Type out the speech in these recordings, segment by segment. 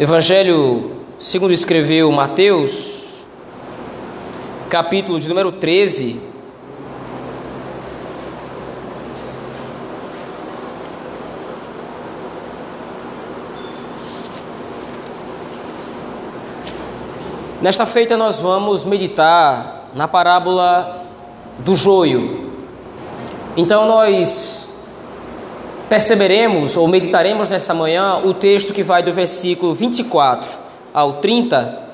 Evangelho segundo escreveu Mateus, capítulo de número 13. Nesta feita nós vamos meditar na parábola do joio. Então nós perceberemos ou meditaremos nessa manhã o texto que vai do versículo 24 ao 30,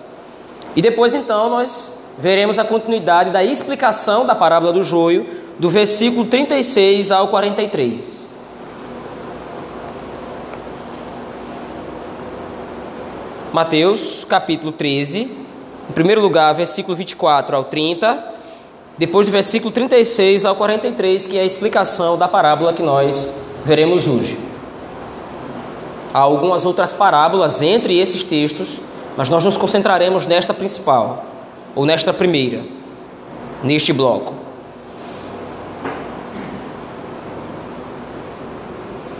e depois então nós veremos a continuidade da explicação da parábola do joio, do versículo 36 ao 43. Mateus, capítulo 13, em primeiro lugar, versículo 24 ao 30, depois do versículo 36 ao 43, que é a explicação da parábola que nós veremos hoje. Há algumas outras parábolas entre esses textos, mas nós nos concentraremos nesta principal, ou nesta primeira, neste bloco.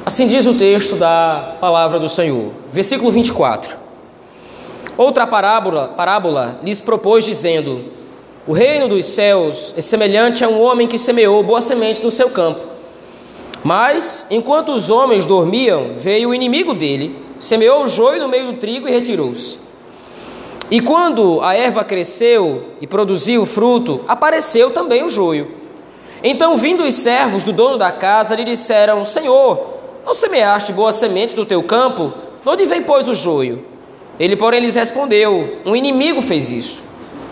Assim diz o texto da palavra do Senhor, versículo 24. Outra parábola, parábola lhes propôs, dizendo: O reino dos céus é semelhante a um homem que semeou boa semente no seu campo. Mas, enquanto os homens dormiam, veio o inimigo dele, semeou o joio no meio do trigo e retirou-se. E quando a erva cresceu e produziu fruto, apareceu também o joio. Então, vindo os servos do dono da casa, lhe disseram: Senhor, não semeaste boa semente do teu campo? De onde vem, pois, o joio? Ele, porém, lhes respondeu: Um inimigo fez isso.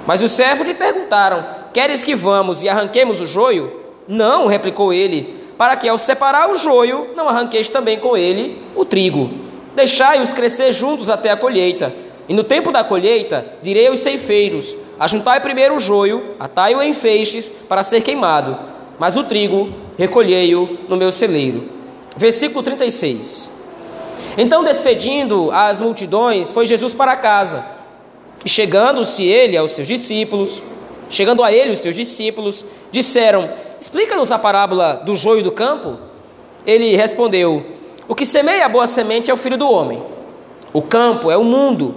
Mas os servos lhe perguntaram: Queres que vamos e arranquemos o joio? Não, replicou ele para que ao separar o joio, não arranqueis também com ele o trigo. Deixai-os crescer juntos até a colheita. E no tempo da colheita, direi aos ceifeiros: Ajuntai primeiro o joio, atai-o em feixes para ser queimado, mas o trigo recolhei-o no meu celeiro. Versículo 36. Então, despedindo as multidões, foi Jesus para casa. E chegando-se ele aos seus discípulos, chegando a ele os seus discípulos, disseram: Explica-nos a parábola do joio do campo. Ele respondeu: O que semeia a boa semente é o filho do homem. O campo é o mundo.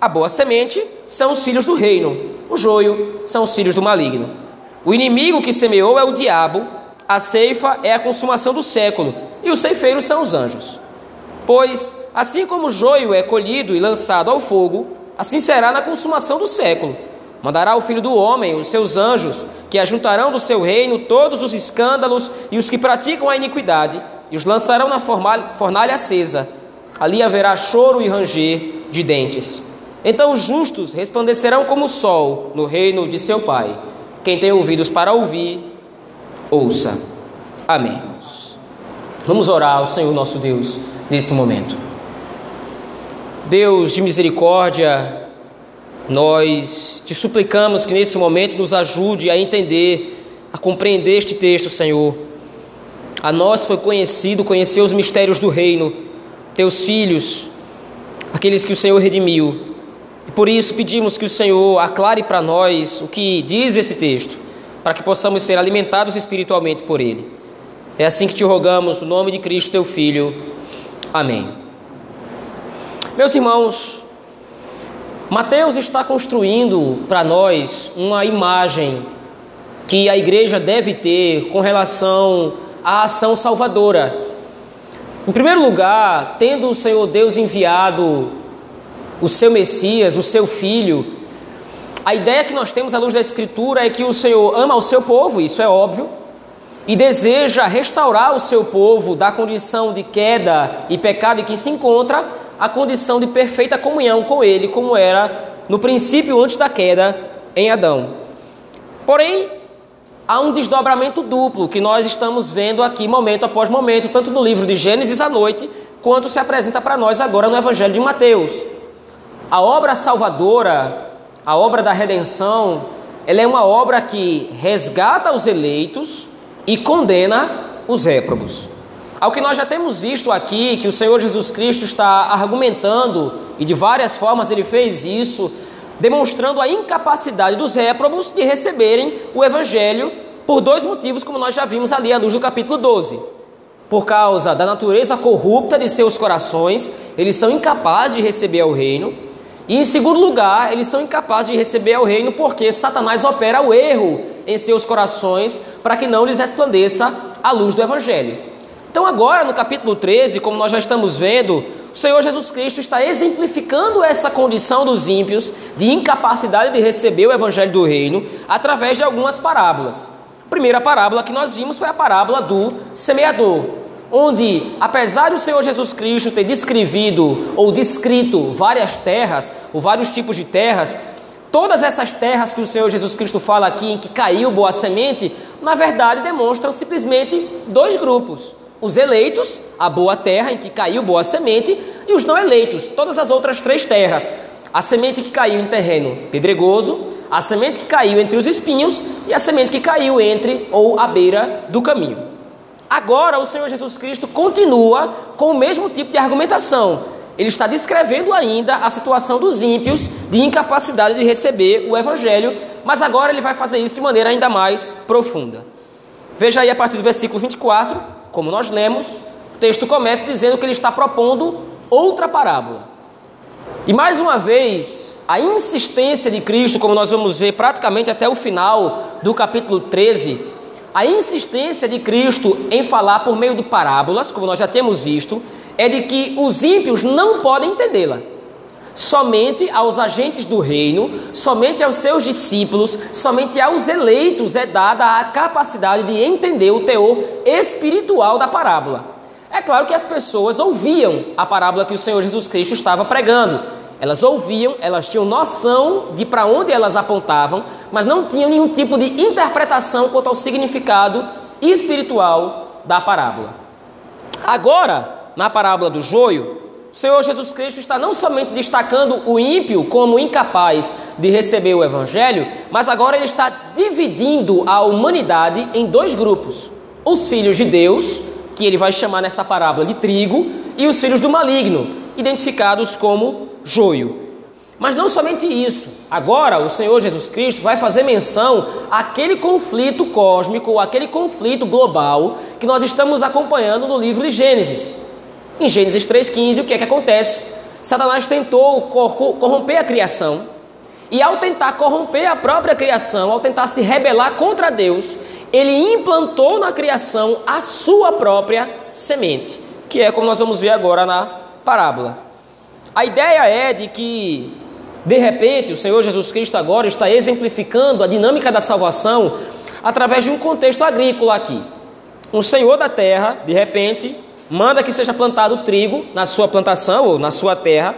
A boa semente são os filhos do reino. O joio são os filhos do maligno. O inimigo que semeou é o diabo. A ceifa é a consumação do século. E os ceifeiros são os anjos. Pois, assim como o joio é colhido e lançado ao fogo, assim será na consumação do século. Mandará o filho do homem, os seus anjos, que ajuntarão do seu reino todos os escândalos e os que praticam a iniquidade, e os lançarão na fornalha acesa. Ali haverá choro e ranger de dentes. Então os justos resplandecerão como o sol no reino de seu Pai. Quem tem ouvidos para ouvir, ouça. Amém. Vamos orar ao Senhor nosso Deus nesse momento. Deus de misericórdia, nós te suplicamos que nesse momento nos ajude a entender, a compreender este texto, Senhor. A nós foi conhecido conhecer os mistérios do reino, teus filhos, aqueles que o Senhor redimiu. E por isso pedimos que o Senhor aclare para nós o que diz esse texto, para que possamos ser alimentados espiritualmente por ele. É assim que te rogamos, no nome de Cristo, teu Filho. Amém. Meus irmãos, Mateus está construindo para nós uma imagem que a igreja deve ter com relação à ação salvadora. Em primeiro lugar, tendo o Senhor Deus enviado o seu Messias, o seu Filho, a ideia que nós temos à luz da Escritura é que o Senhor ama o seu povo, isso é óbvio, e deseja restaurar o seu povo da condição de queda e pecado em que se encontra a condição de perfeita comunhão com Ele, como era no princípio antes da queda em Adão. Porém, há um desdobramento duplo que nós estamos vendo aqui momento após momento, tanto no livro de Gênesis à noite, quanto se apresenta para nós agora no Evangelho de Mateus. A obra salvadora, a obra da redenção, ela é uma obra que resgata os eleitos e condena os réprobos. Ao que nós já temos visto aqui, que o Senhor Jesus Cristo está argumentando, e de várias formas ele fez isso, demonstrando a incapacidade dos réprobos de receberem o Evangelho, por dois motivos, como nós já vimos ali à luz do capítulo 12. por causa da natureza corrupta de seus corações, eles são incapazes de receber o reino. E em segundo lugar, eles são incapazes de receber o reino porque Satanás opera o erro em seus corações para que não lhes resplandeça a luz do evangelho. Então, agora no capítulo 13, como nós já estamos vendo, o Senhor Jesus Cristo está exemplificando essa condição dos ímpios de incapacidade de receber o evangelho do reino através de algumas parábolas. A primeira parábola que nós vimos foi a parábola do semeador, onde, apesar do Senhor Jesus Cristo ter descrevido ou descrito várias terras, ou vários tipos de terras, todas essas terras que o Senhor Jesus Cristo fala aqui em que caiu boa semente, na verdade demonstram simplesmente dois grupos: os eleitos, a boa terra em que caiu boa semente, e os não eleitos, todas as outras três terras. A semente que caiu em terreno pedregoso, a semente que caiu entre os espinhos e a semente que caiu entre ou à beira do caminho. Agora o Senhor Jesus Cristo continua com o mesmo tipo de argumentação. Ele está descrevendo ainda a situação dos ímpios de incapacidade de receber o evangelho, mas agora ele vai fazer isso de maneira ainda mais profunda. Veja aí a partir do versículo 24, como nós lemos, o texto começa dizendo que ele está propondo outra parábola. E mais uma vez, a insistência de Cristo, como nós vamos ver praticamente até o final do capítulo 13, a insistência de Cristo em falar por meio de parábolas, como nós já temos visto, é de que os ímpios não podem entendê-la. Somente aos agentes do reino, somente aos seus discípulos, somente aos eleitos é dada a capacidade de entender o teor espiritual da parábola. É claro que as pessoas ouviam a parábola que o Senhor Jesus Cristo estava pregando, elas ouviam, elas tinham noção de para onde elas apontavam, mas não tinham nenhum tipo de interpretação quanto ao significado espiritual da parábola. Agora, na parábola do joio, o Senhor Jesus Cristo está não somente destacando o ímpio como incapaz de receber o evangelho, mas agora ele está dividindo a humanidade em dois grupos: os filhos de Deus, que ele vai chamar nessa parábola de trigo, e os filhos do maligno, identificados como joio. Mas não somente isso. Agora o Senhor Jesus Cristo vai fazer menção àquele conflito cósmico, aquele conflito global que nós estamos acompanhando no livro de Gênesis. Em Gênesis 3,15, o que é que acontece? Satanás tentou corromper a criação, e ao tentar corromper a própria criação, ao tentar se rebelar contra Deus, ele implantou na criação a sua própria semente, que é como nós vamos ver agora na parábola. A ideia é de que, de repente, o Senhor Jesus Cristo agora está exemplificando a dinâmica da salvação através de um contexto agrícola aqui. Um senhor da terra, de repente, manda que seja plantado trigo na sua plantação ou na sua terra,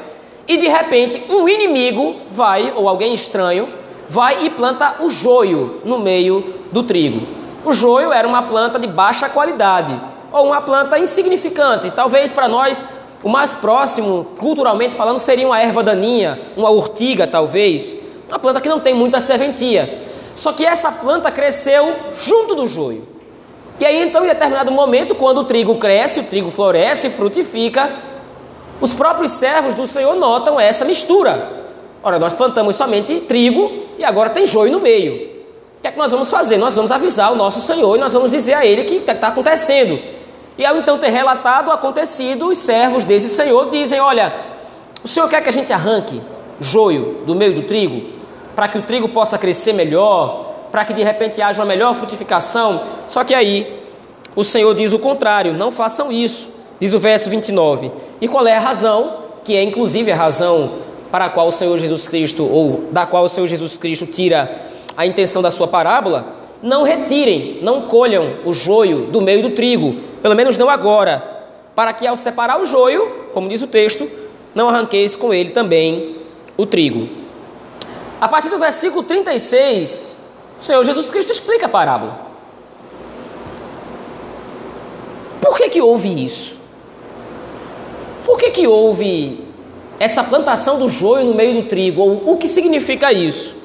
e de repente um inimigo vai, ou alguém estranho, vai e planta o joio no meio do trigo. O joio era uma planta de baixa qualidade, ou uma planta insignificante, talvez para nós o mais próximo, culturalmente falando, seria uma erva daninha, uma urtiga talvez, uma planta que não tem muita serventia. Só que essa planta cresceu junto do joio. E aí então, em determinado momento, quando o trigo cresce, o trigo floresce, frutifica, os próprios servos do Senhor notam essa mistura. Ora, nós plantamos somente trigo e agora tem joio no meio. O que é que nós vamos fazer? Nós vamos avisar o nosso Senhor e nós vamos dizer a ele o que está acontecendo. E ao então ter relatado o acontecido, os servos desse senhor dizem: Olha, o senhor quer que a gente arranque joio do meio do trigo, para que o trigo possa crescer melhor, para que de repente haja uma melhor frutificação? Só que aí o Senhor diz o contrário: não façam isso, diz o verso 29. E qual é a razão? Que é inclusive a razão para a qual o Senhor Jesus Cristo, ou da qual o Senhor Jesus Cristo tira a intenção da sua parábola? Não retirem, não colham o joio do meio do trigo, pelo menos não agora, para que ao separar o joio, como diz o texto, não arranqueis com ele também o trigo. A partir do versículo 36, o Senhor Jesus Cristo explica a parábola. Por que que houve isso? Por que que houve essa plantação do joio no meio do trigo? Ou o que significa isso?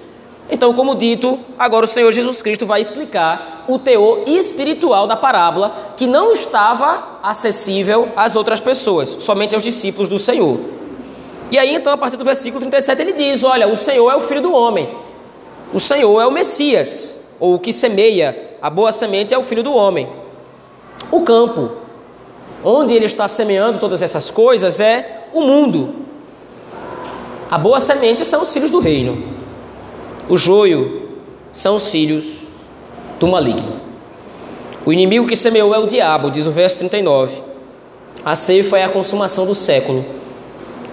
Então, como dito, agora o Senhor Jesus Cristo vai explicar o teor espiritual da parábola que não estava acessível às outras pessoas, somente aos discípulos do Senhor. E aí, então, a partir do versículo 37, ele diz: Olha, o Senhor é o filho do homem, o Senhor é o Messias, ou o que semeia a boa semente é o filho do homem. O campo onde ele está semeando todas essas coisas é o mundo. A boa semente são os filhos do reino. O joio são os filhos do maligno. O inimigo que semeou é o diabo, diz o verso 39. A ceifa é a consumação do século,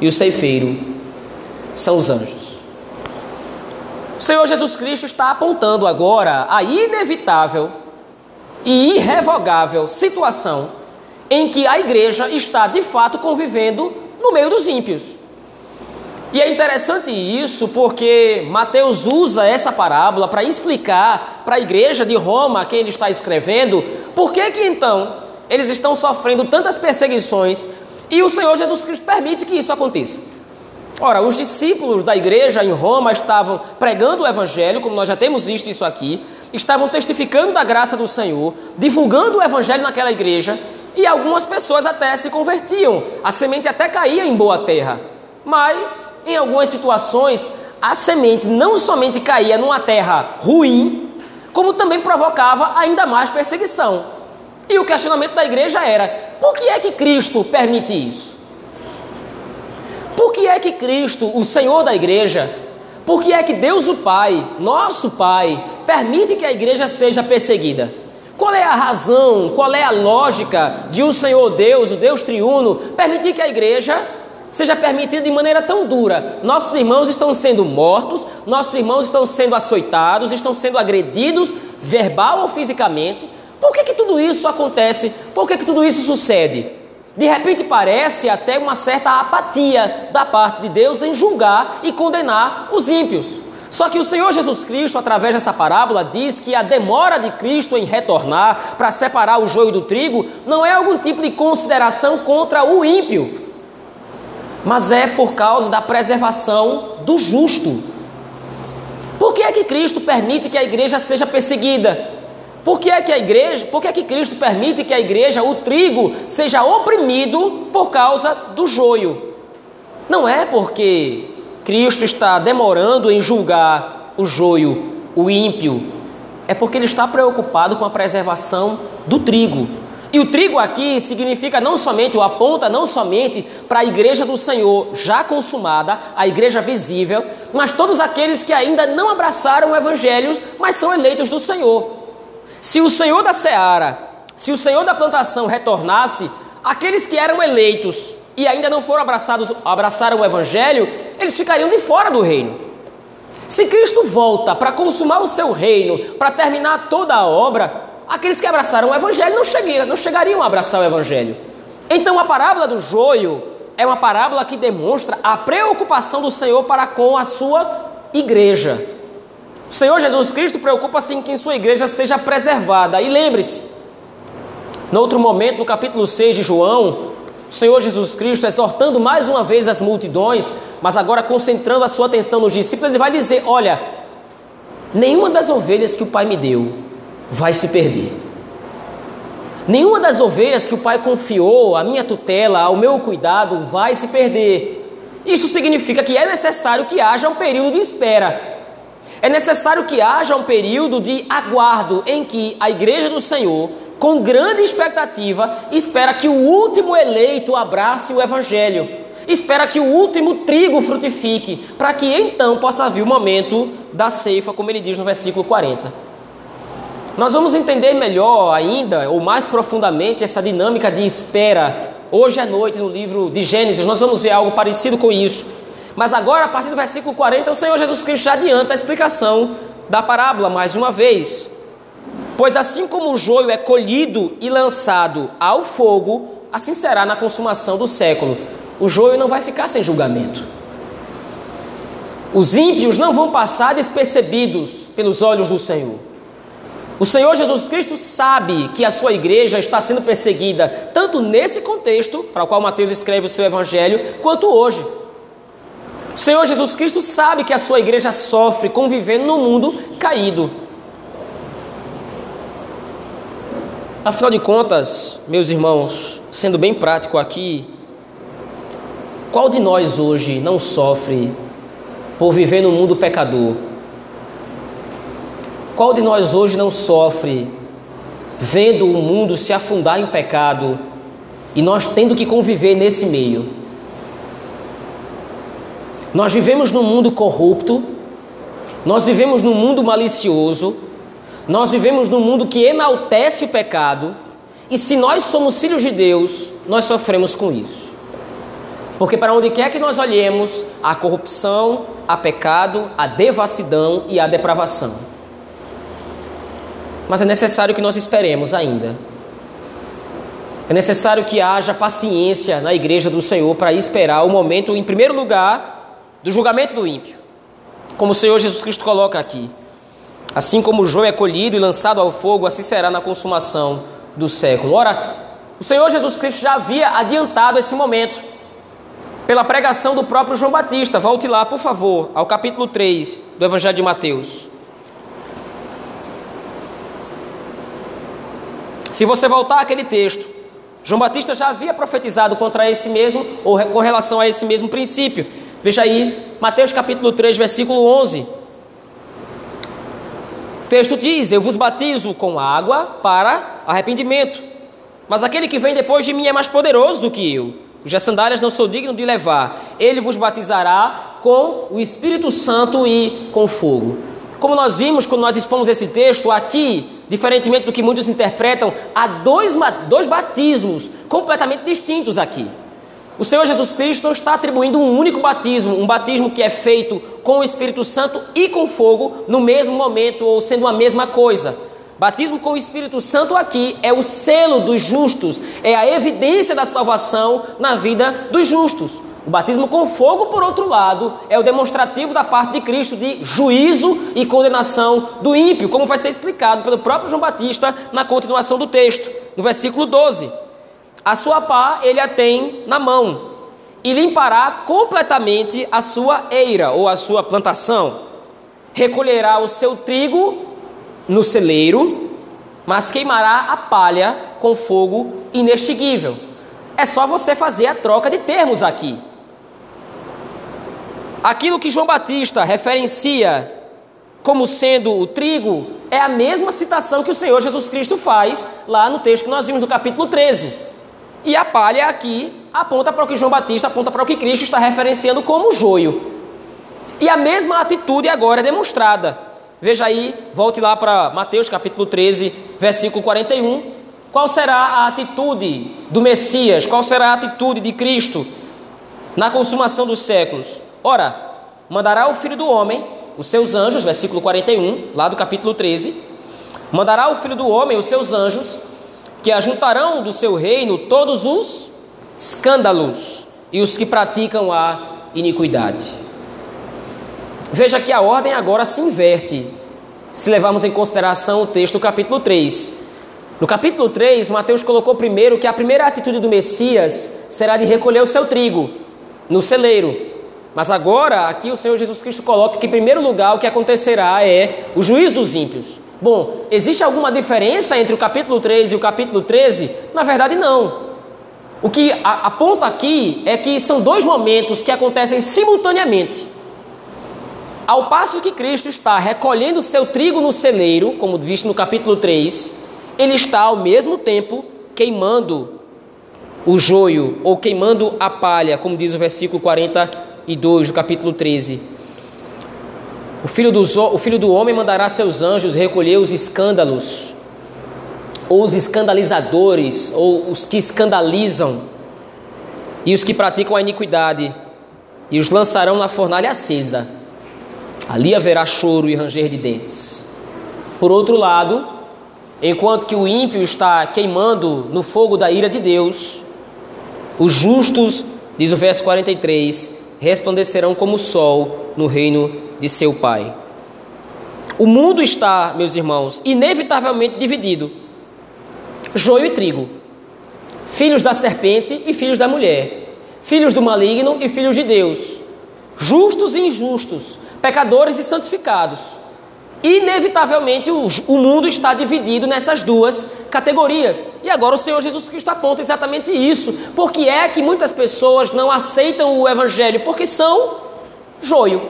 e o ceifeiro são os anjos. O Senhor Jesus Cristo está apontando agora a inevitável e irrevogável situação em que a igreja está de fato convivendo no meio dos ímpios. E é interessante isso porque Mateus usa essa parábola para explicar para a igreja de Roma, a quem ele está escrevendo, por que que então eles estão sofrendo tantas perseguições e o Senhor Jesus Cristo permite que isso aconteça. Ora, os discípulos da igreja em Roma estavam pregando o evangelho, como nós já temos visto isso aqui, estavam testificando da graça do Senhor, divulgando o evangelho naquela igreja, e algumas pessoas até se convertiam, a semente até caía em boa terra. Mas em algumas situações, a semente não somente caía numa terra ruim, como também provocava ainda mais perseguição. E o questionamento da igreja era: por que é que Cristo permite isso? Por que é que Cristo, o Senhor da igreja, por que é que Deus o Pai, nosso Pai, permite que a igreja seja perseguida? Qual é a razão, qual é a lógica de o Senhor Deus, o Deus triuno, permitir que a igreja seja permitida de maneira tão dura. Nossos irmãos estão sendo mortos, nossos irmãos estão sendo açoitados, estão sendo agredidos, verbal ou fisicamente. Por que, que tudo isso acontece? Por que, que tudo isso sucede? De repente parece até uma certa apatia da parte de Deus em julgar e condenar os ímpios. Só que o Senhor Jesus Cristo, através dessa parábola, diz que a demora de Cristo em retornar para separar o joio do trigo não é algum tipo de consideração contra o ímpio, mas é por causa da preservação do justo. Por que é que Cristo permite que a igreja seja perseguida? Por que é que a igreja, por que é que Cristo permite que a igreja, o trigo, seja oprimido por causa do joio? Não é porque Cristo está demorando em julgar o joio, o ímpio, é porque ele está preocupado com a preservação do trigo. E o trigo aqui significa não somente, ou aponta não somente para a igreja do Senhor já consumada, a igreja visível, mas todos aqueles que ainda não abraçaram o evangelho, mas são eleitos do Senhor. Se o Senhor da seara, se o Senhor da plantação retornasse, aqueles que eram eleitos e ainda não foram abraçados, abraçaram o evangelho, eles ficariam de fora do reino. Se Cristo volta para consumar o seu reino, para terminar toda a obra, aqueles que abraçaram o Evangelho não, chegariam, não chegariam a abraçar o Evangelho. Então a parábola do joio é uma parábola que demonstra a preocupação do Senhor para com a sua igreja. O Senhor Jesus Cristo preocupa-se em que sua igreja seja preservada. E lembre-se, no outro momento, no capítulo 6 de João, o Senhor Jesus Cristo exortando mais uma vez as multidões, mas agora concentrando a sua atenção nos discípulos, ele vai dizer: Olha, nenhuma das ovelhas que o Pai me deu vai se perder. Nenhuma das ovelhas que o Pai confiou à minha tutela, ao meu cuidado, vai se perder. Isso significa que é necessário que haja um período de espera. É necessário que haja um período de aguardo em que a igreja do Senhor, com grande expectativa, espera que o último eleito abrace o evangelho. Espera que o último trigo frutifique, para que então possa vir o momento da ceifa, como ele diz no versículo 40. Nós vamos entender melhor ainda, ou mais profundamente, essa dinâmica de espera. Hoje à noite, no livro de Gênesis, nós vamos ver algo parecido com isso. Mas agora, a partir do versículo 40, o Senhor Jesus Cristo já adianta a explicação da parábola mais uma vez. Pois assim como o joio é colhido e lançado ao fogo, assim será na consumação do século. O joio não vai ficar sem julgamento. Os ímpios não vão passar despercebidos pelos olhos do Senhor. O Senhor Jesus Cristo sabe que a sua igreja está sendo perseguida, tanto nesse contexto, para o qual Mateus escreve o seu evangelho, quanto hoje. Senhor Jesus Cristo sabe que a sua igreja sofre convivendo no mundo caído. Afinal de contas, meus irmãos, sendo bem prático aqui, qual de nós hoje não sofre por viver no mundo pecador? Qual de nós hoje não sofre vendo o mundo se afundar em pecado E nós tendo que conviver nesse meio. Nós vivemos num mundo corrupto, nós vivemos num mundo malicioso, nós vivemos num mundo que enaltece o pecado, e se nós somos filhos de Deus, nós sofremos com isso. Porque para onde quer que nós olhemos, há corrupção, há pecado, há devassidão e há depravação. Mas é necessário que nós esperemos ainda. É necessário que haja paciência na igreja do Senhor para esperar o momento, em primeiro lugar, do julgamento do ímpio. Como o Senhor Jesus Cristo coloca aqui. Assim como o joio é colhido e lançado ao fogo, assim será na consumação do século. Ora, o Senhor Jesus Cristo já havia adiantado esse momento pela pregação do próprio João Batista. Volte lá, por favor, ao capítulo 3 do Evangelho de Mateus. Se você voltar àquele texto, João Batista já havia profetizado contra esse mesmo, ou com relação a esse mesmo princípio. Veja aí, Mateus capítulo 3, versículo 11. O texto diz: Eu vos batizo com água para arrependimento, mas aquele que vem depois de mim é mais poderoso do que eu cujas sandálias não sou digno de levar. Ele vos batizará com o Espírito Santo e com fogo. Como nós vimos quando nós expomos esse texto, aqui, diferentemente do que muitos interpretam, há dois, dois batismos completamente distintos aqui. O Senhor Jesus Cristo não está atribuindo um único batismo, um batismo que é feito com o Espírito Santo e com fogo no mesmo momento ou sendo a mesma coisa. Batismo com o Espírito Santo aqui é o selo dos justos, é a evidência da salvação na vida dos justos. O batismo com fogo, por outro lado, é o demonstrativo da parte de Cristo de juízo e condenação do ímpio, como vai ser explicado pelo próprio João Batista na continuação do texto, no versículo 12. A sua pá ele a tem na mão e limpará completamente a sua eira ou a sua plantação. Recolherá o seu trigo no celeiro, mas queimará a palha com fogo inextinguível. É só você fazer a troca de termos aqui. Aquilo que João Batista referencia como sendo o trigo é a mesma citação que o Senhor Jesus Cristo faz lá no texto que nós vimos no capítulo 13. E a palha aqui aponta para o que João Batista aponta para o que Cristo está referenciando como joio. E a mesma atitude agora é demonstrada. Veja aí, volte lá para Mateus capítulo 13, versículo 41. Qual será a atitude do Messias? Qual será a atitude de Cristo na consumação dos séculos? Ora, mandará o filho do homem, os seus anjos, versículo 41, lá do capítulo 13. Mandará o filho do homem, os seus anjos, que ajuntarão do seu reino todos os escândalos e os que praticam a iniquidade. Veja que a ordem agora se inverte, se levarmos em consideração o texto do capítulo 3. No capítulo 3, Mateus colocou primeiro que a primeira atitude do Messias será de recolher o seu trigo no celeiro. Mas agora, aqui o Senhor Jesus Cristo coloca que, em primeiro lugar, o que acontecerá é o juízo dos ímpios. Bom, existe alguma diferença entre o capítulo 3 e o capítulo 13? Na verdade, não. O que aponta aqui é que são dois momentos que acontecem simultaneamente. Ao passo que Cristo está recolhendo seu trigo no celeiro, como visto no capítulo 3, ele está ao mesmo tempo queimando o joio ou queimando a palha, como diz o versículo 42 do capítulo 13. O filho, do, o filho do homem mandará seus anjos recolher os escândalos, ou os escandalizadores, ou os que escandalizam, e os que praticam a iniquidade, e os lançarão na fornalha acesa Ali haverá choro e ranger de dentes. Por outro lado, enquanto que o ímpio está queimando no fogo da ira de Deus, os justos, diz o verso 43, resplandecerão como o sol no reino de seu Pai. O mundo está, meus irmãos, inevitavelmente dividido: joio e trigo, filhos da serpente e filhos da mulher, filhos do maligno e filhos de Deus, justos e injustos, pecadores e santificados. Inevitavelmente o, o mundo está dividido nessas duas categorias. E agora o Senhor Jesus Cristo aponta exatamente isso. Porque é que muitas pessoas não aceitam o Evangelho? Porque são joio.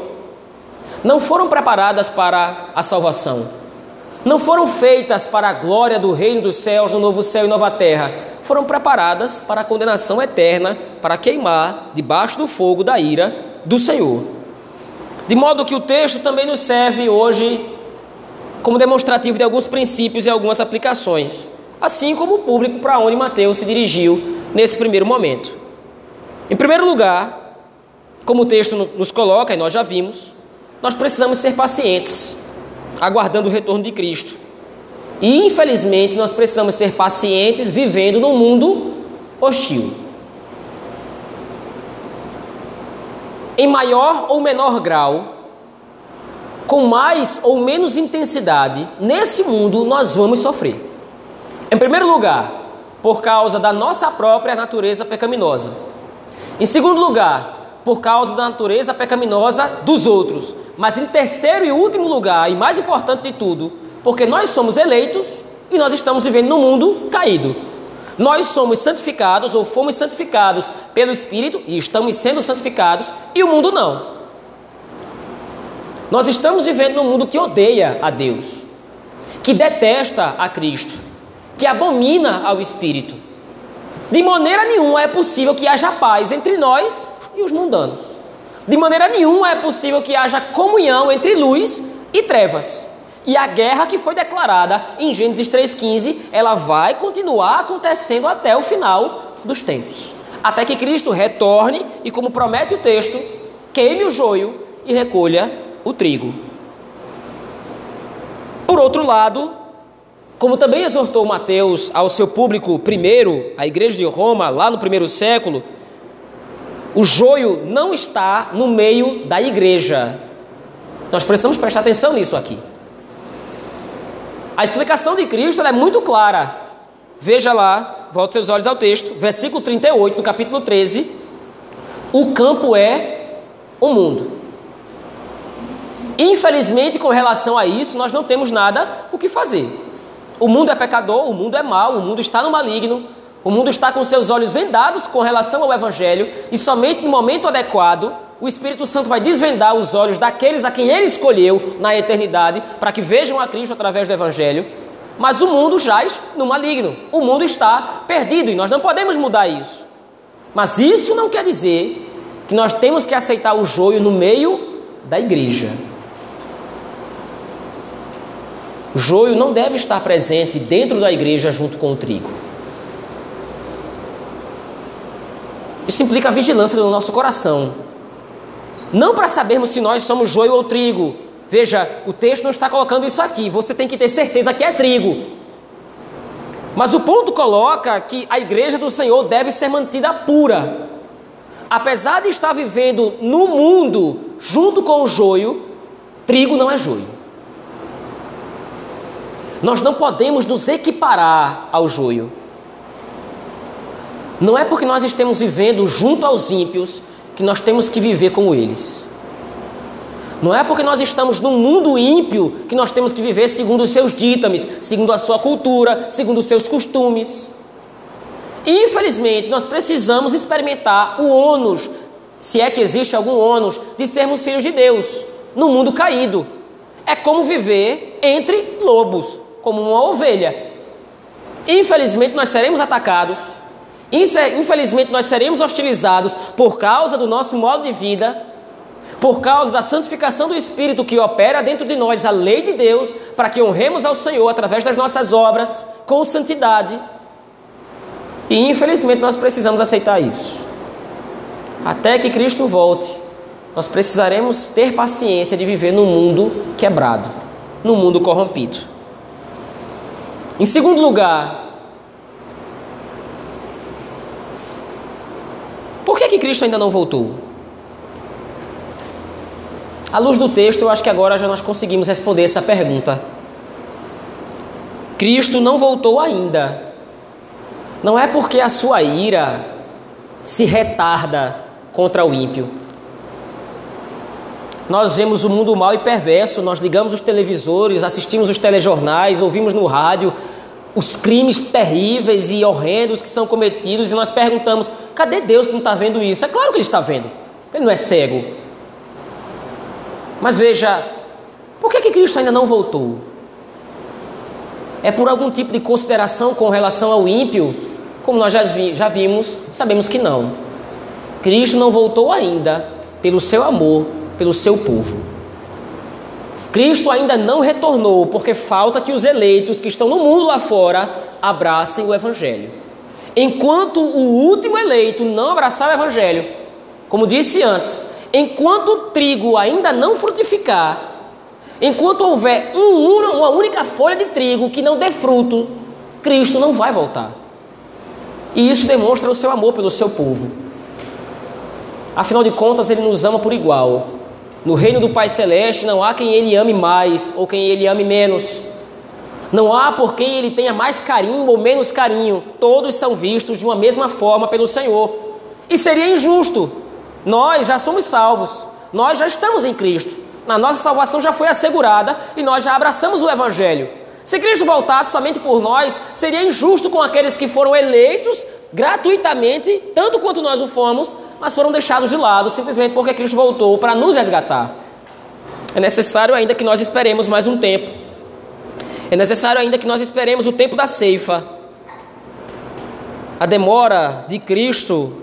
Não foram preparadas para a salvação. Não foram feitas para a glória do reino dos céus, no novo céu e nova terra. foram preparadas para a condenação eterna, para queimar debaixo do fogo da ira do Senhor. De modo que o texto também nos serve hoje como demonstrativo de alguns princípios e algumas aplicações, assim como o público para onde Mateus se dirigiu nesse primeiro momento. Em primeiro lugar, como o texto nos coloca, e nós já vimos, nós precisamos ser pacientes, aguardando o retorno de Cristo. E infelizmente nós precisamos ser pacientes vivendo num mundo hostil. Em maior ou menor grau, com mais ou menos intensidade, nesse mundo nós vamos sofrer. Em primeiro lugar, por causa da nossa própria natureza pecaminosa. Em segundo lugar, por causa da natureza pecaminosa dos outros. Mas em terceiro e último lugar, e mais importante de tudo, porque nós somos eleitos e nós estamos vivendo num mundo caído. Nós somos santificados ou fomos santificados pelo Espírito e estamos sendo santificados e o mundo não. Nós estamos vivendo num mundo que odeia a Deus, que detesta a Cristo, que abomina ao Espírito. De maneira nenhuma é possível que haja paz entre nós e os mundanos. De maneira nenhuma é possível que haja comunhão entre luz e trevas. E a guerra que foi declarada em Gênesis 3,15, ela vai continuar acontecendo até o final dos tempos. Até que Cristo retorne e, como promete o texto, queime o joio e recolha o trigo. Por outro lado, como também exortou Mateus ao seu público primeiro, a igreja de Roma, lá no primeiro século, o joio não está no meio da igreja. Nós precisamos prestar atenção nisso aqui. A explicação de Cristo é muito clara. Veja lá, volte seus olhos ao texto, versículo 38 do capítulo 13. O campo é o mundo. Infelizmente, com relação a isso, nós não temos nada o que fazer. O mundo é pecador, o mundo é mau, o mundo está no maligno, o mundo está com seus olhos vendados com relação ao Evangelho, e somente no momento adequado o Espírito Santo vai desvendar os olhos daqueles a quem ele escolheu na eternidade para que vejam a Cristo através do Evangelho. Mas o mundo jaz no maligno, o mundo está perdido e nós não podemos mudar isso. Mas isso não quer dizer que nós temos que aceitar o joio no meio da igreja. O joio não deve estar presente dentro da igreja junto com o trigo. Isso implica a vigilância do nosso coração. Não para sabermos se nós somos joio ou trigo. Veja, o texto não está colocando isso aqui. Você tem que ter certeza que é trigo. Mas o ponto coloca que a igreja do Senhor deve ser mantida pura. Apesar de estar vivendo no mundo junto com o joio, trigo não é joio. Nós não podemos nos equiparar ao joio. Não é porque nós estamos vivendo junto aos ímpios que nós temos que viver como eles. Não é porque nós estamos num mundo ímpio que nós temos que viver segundo os seus dítames, segundo a sua cultura, segundo os seus costumes. Infelizmente, nós precisamos experimentar o ônus, se é que existe algum ônus, de sermos filhos de Deus, no mundo caído. É como viver entre lobos, como uma ovelha. Infelizmente, nós seremos atacados, Infelizmente, nós seremos hostilizados por causa do nosso modo de vida, por causa da santificação do Espírito que opera dentro de nós a lei de Deus, para que honremos ao Senhor através das nossas obras, com santidade. E infelizmente nós precisamos aceitar isso. Até que Cristo volte, nós precisaremos ter paciência de viver no mundo quebrado, no mundo corrompido. Em segundo lugar, Por que, Cristo ainda não voltou? À luz do texto, eu acho que agora já nós conseguimos responder essa pergunta. Cristo não voltou ainda. Não é porque a sua ira se retarda contra o ímpio. Nós vemos o mundo mal e perverso, nós ligamos os televisores, assistimos os telejornais, ouvimos no rádio os crimes terríveis e horrendos que são cometidos e nós perguntamos: Cadê Deus que não está vendo isso? É claro que Ele está vendo. Ele não é cego. Mas veja, por que, que Cristo ainda não voltou? É por algum tipo de consideração com relação ao ímpio? Como nós já, vi, já vimos, sabemos que não. Cristo não voltou ainda pelo seu amor, pelo seu povo. Cristo ainda não retornou, porque falta que os eleitos que estão no mundo lá fora abracem o Evangelho. Enquanto o último eleito não abraçar o Evangelho, como disse antes, enquanto o trigo ainda não frutificar, enquanto houver um, uma única folha de trigo que não dê fruto, Cristo não vai voltar. E isso demonstra o seu amor pelo seu povo. Afinal de contas, ele nos ama por igual. No reino do Pai Celeste não há quem ele ame mais ou quem ele ame menos. Não há por quem ele tenha mais carinho ou menos carinho. Todos são vistos de uma mesma forma pelo Senhor. E seria injusto. Nós já somos salvos. Nós já estamos em Cristo. A nossa salvação já foi assegurada e nós já abraçamos o Evangelho. Se Cristo voltasse somente por nós, seria injusto com aqueles que foram eleitos gratuitamente, tanto quanto nós o fomos, mas foram deixados de lado simplesmente porque Cristo voltou para nos resgatar. É necessário ainda que nós esperemos mais um tempo. É necessário ainda que nós esperemos o tempo da ceifa. A demora de Cristo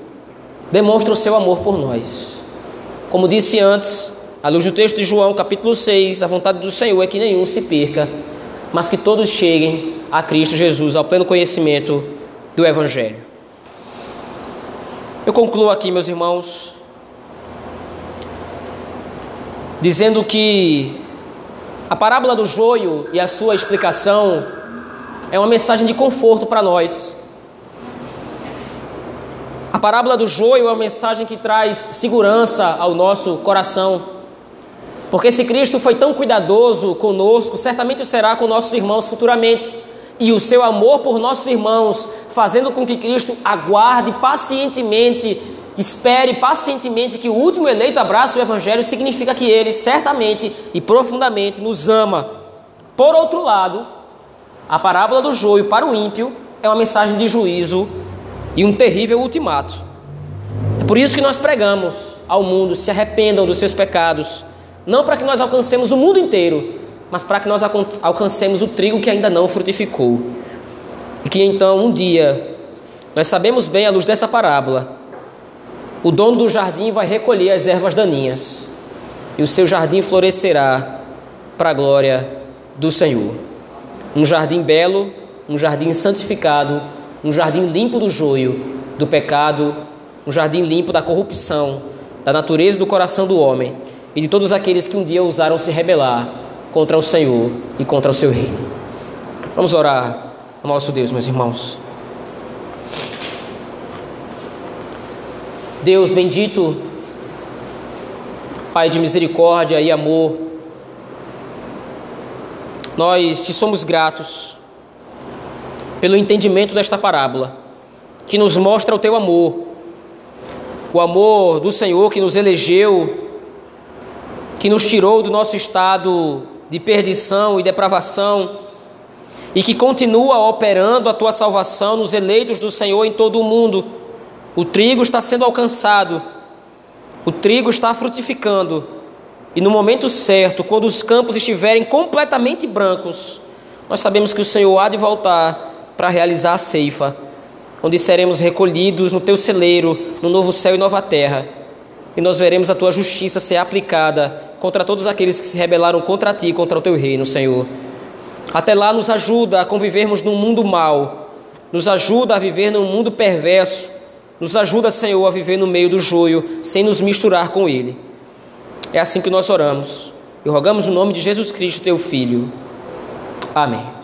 demonstra o seu amor por nós. Como disse antes, à luz do texto de João, capítulo 6, a vontade do Senhor é que nenhum se perca, mas que todos cheguem a Cristo Jesus, ao pleno conhecimento do Evangelho. Eu concluo aqui, meus irmãos, dizendo que a parábola do joio e a sua explicação é uma mensagem de conforto para nós. A parábola do joio é uma mensagem que traz segurança ao nosso coração. Porque se Cristo foi tão cuidadoso conosco, certamente o será com nossos irmãos futuramente. E o seu amor por nossos irmãos, fazendo com que Cristo aguarde pacientemente, espere pacientemente que o último eleito abrace o Evangelho, significa que ele certamente e profundamente nos ama. Por outro lado, a parábola do joio para o ímpio é uma mensagem de juízo e um terrível ultimato. É por isso que nós pregamos ao mundo: se arrependam dos seus pecados não para que nós alcancemos o mundo inteiro, mas para que nós alcancemos o trigo que ainda não frutificou. E que então um dia, nós sabemos bem à luz dessa parábola, o dono do jardim vai recolher as ervas daninhas e o seu jardim florescerá para a glória do Senhor. Um jardim belo, um jardim santificado, um jardim limpo do joio, do pecado, um jardim limpo da corrupção, da natureza do coração do homem e de todos aqueles que um dia ousaram se rebelar contra o Senhor e contra o seu reino. Vamos orar ao nosso Deus, meus irmãos. Deus bendito, Pai de misericórdia e amor, nós te somos gratos pelo entendimento desta parábola, que nos mostra o teu amor, o amor do Senhor que nos elegeu que nos tirou do nosso estado de perdição e depravação e que continua operando a tua salvação nos eleitos do Senhor em todo o mundo. O trigo está sendo alcançado, o trigo está frutificando, e no momento certo, quando os campos estiverem completamente brancos, nós sabemos que o Senhor há de voltar para realizar a ceifa, onde seremos recolhidos no teu celeiro, no novo céu e nova terra, e nós veremos a tua justiça ser aplicada contra todos aqueles que se rebelaram contra ti, contra o teu reino, Senhor. Até lá nos ajuda a convivermos num mundo mau, nos ajuda a viver num mundo perverso, nos ajuda, Senhor, a viver no meio do joio, sem nos misturar com ele. É assim que nós oramos e rogamos no nome de Jesus Cristo, teu Filho. Amém.